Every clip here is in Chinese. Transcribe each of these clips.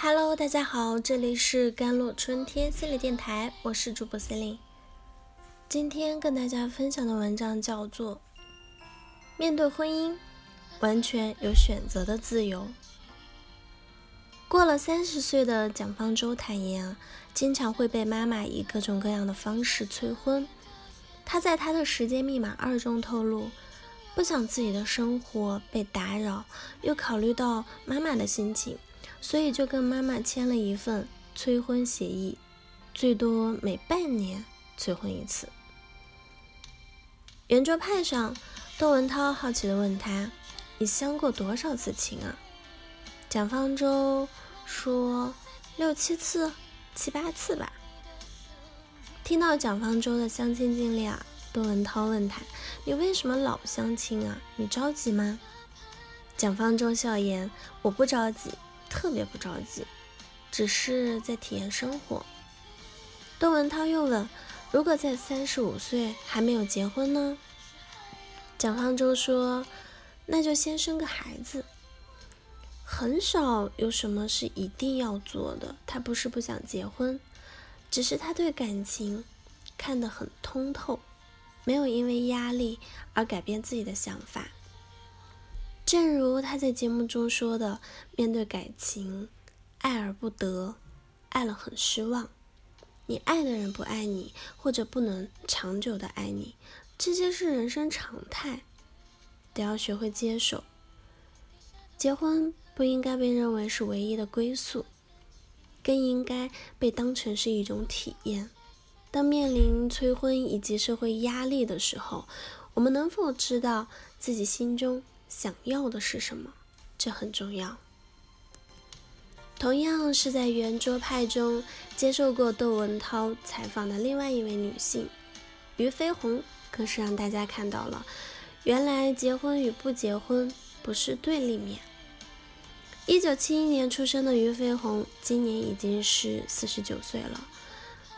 Hello，大家好，这里是甘露春天心理电台，我是主播 Celine。今天跟大家分享的文章叫做《面对婚姻，完全有选择的自由》。过了三十岁的蒋方舟坦言啊，经常会被妈妈以各种各样的方式催婚。他在他的时间密码二中透露。不想自己的生活被打扰，又考虑到妈妈的心情，所以就跟妈妈签了一份催婚协议，最多每半年催婚一次。圆桌派上，窦文涛好奇地问他：“你相过多少次亲啊？”蒋方舟说：“六七次，七八次吧。”听到蒋方舟的相亲经历啊。窦文涛问他：“你为什么老相亲啊？你着急吗？”蒋方舟笑言：“我不着急，特别不着急，只是在体验生活。”窦文涛又问：“如果在三十五岁还没有结婚呢？”蒋方舟说：“那就先生个孩子。”很少有什么是一定要做的。他不是不想结婚，只是他对感情看得很通透。没有因为压力而改变自己的想法，正如他在节目中说的：“面对感情，爱而不得，爱了很失望。你爱的人不爱你，或者不能长久的爱你，这些是人生常态，得要学会接受。结婚不应该被认为是唯一的归宿，更应该被当成是一种体验。”当面临催婚以及社会压力的时候，我们能否知道自己心中想要的是什么？这很重要。同样是在圆桌派中接受过窦文涛采访的另外一位女性俞飞鸿，更是让大家看到了，原来结婚与不结婚不是对立面。一九七一年出生的俞飞鸿，今年已经是四十九岁了。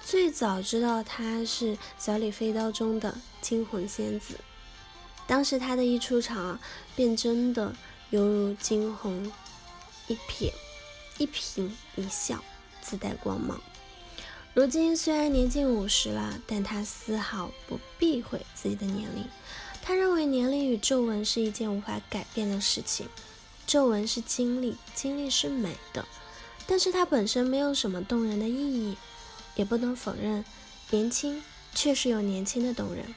最早知道她是《小李飞刀》中的惊魂仙子，当时她的一出场啊，便真的犹如惊鸿一瞥，一颦一笑自带光芒。如今虽然年近五十了，但她丝毫不避讳自己的年龄。他认为年龄与皱纹是一件无法改变的事情，皱纹是经历，经历是美的，但是它本身没有什么动人的意义。也不能否认，年轻确实有年轻的动人。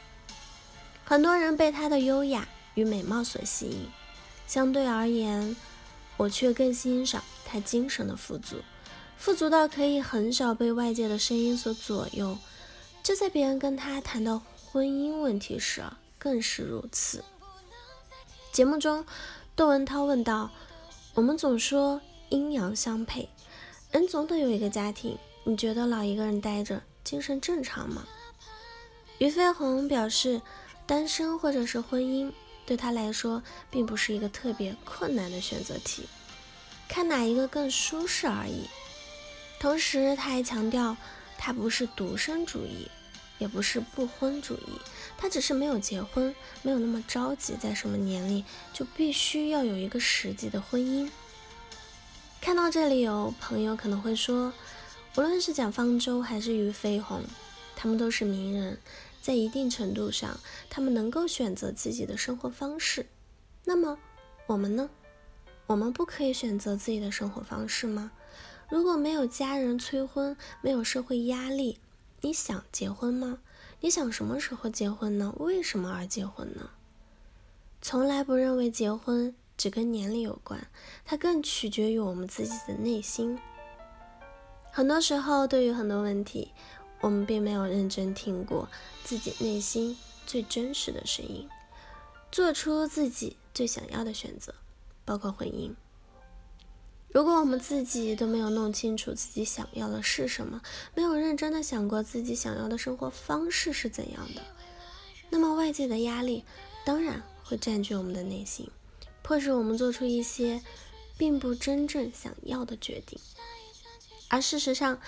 很多人被她的优雅与美貌所吸引，相对而言，我却更欣赏她精神的富足，富足到可以很少被外界的声音所左右。就在别人跟她谈到婚姻问题时，更是如此。节目中，窦文涛问道：“我们总说阴阳相配，人总得有一个家庭。”你觉得老一个人待着精神正常吗？俞飞鸿表示，单身或者是婚姻对他来说并不是一个特别困难的选择题，看哪一个更舒适而已。同时，他还强调，他不是独身主义，也不是不婚主义，他只是没有结婚，没有那么着急，在什么年龄就必须要有一个实际的婚姻。看到这里，有朋友可能会说。无论是蒋方舟还是俞飞鸿，他们都是名人，在一定程度上，他们能够选择自己的生活方式。那么我们呢？我们不可以选择自己的生活方式吗？如果没有家人催婚，没有社会压力，你想结婚吗？你想什么时候结婚呢？为什么而结婚呢？从来不认为结婚只跟年龄有关，它更取决于我们自己的内心。很多时候，对于很多问题，我们并没有认真听过自己内心最真实的声音，做出自己最想要的选择，包括婚姻。如果我们自己都没有弄清楚自己想要的是什么，没有认真的想过自己想要的生活方式是怎样的，那么外界的压力当然会占据我们的内心，迫使我们做出一些并不真正想要的决定。而事实上，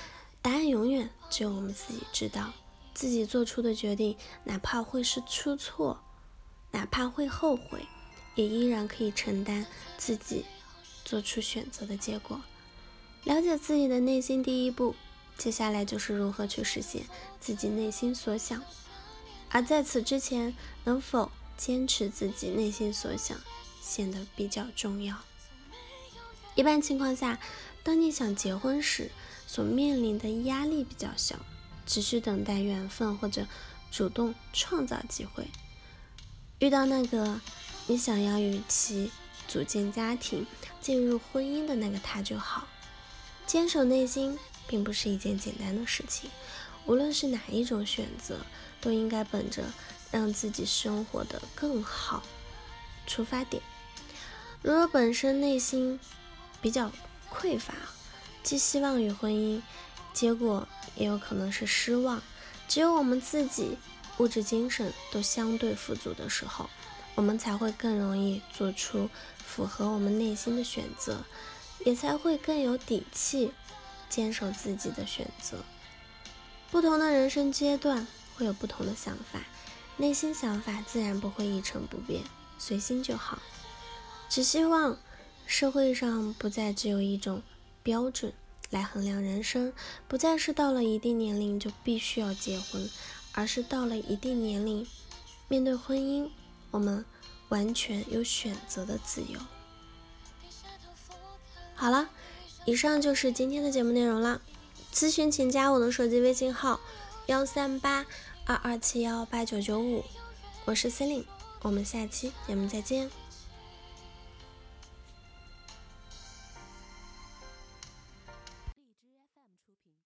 答案永远只有我们自己知道。自己做出的决定，哪怕会是出错，哪怕会后悔，也依然可以承担自己做出选择的结果。了解自己的内心，第一步，接下来就是如何去实现自己内心所想。而在此之前，能否坚持自己内心所想，显得比较重要。一般情况下，当你想结婚时，所面临的压力比较小，只需等待缘分或者主动创造机会。遇到那个你想要与其组建家庭、进入婚姻的那个他就好。坚守内心并不是一件简单的事情，无论是哪一种选择，都应该本着让自己生活的更好出发点。如果本身内心比较匮乏，寄希望于婚姻，结果也有可能是失望。只有我们自己物质、精神都相对富足的时候，我们才会更容易做出符合我们内心的选择。也才会更有底气坚守自己的选择。不同的人生阶段会有不同的想法，内心想法自然不会一成不变，随心就好。只希望社会上不再只有一种标准来衡量人生，不再是到了一定年龄就必须要结婚，而是到了一定年龄，面对婚姻，我们完全有选择的自由。好了，以上就是今天的节目内容了。咨询请加我的手机微信号：幺三八二二七幺八九九五，我是 Celine，我们下期节目再见。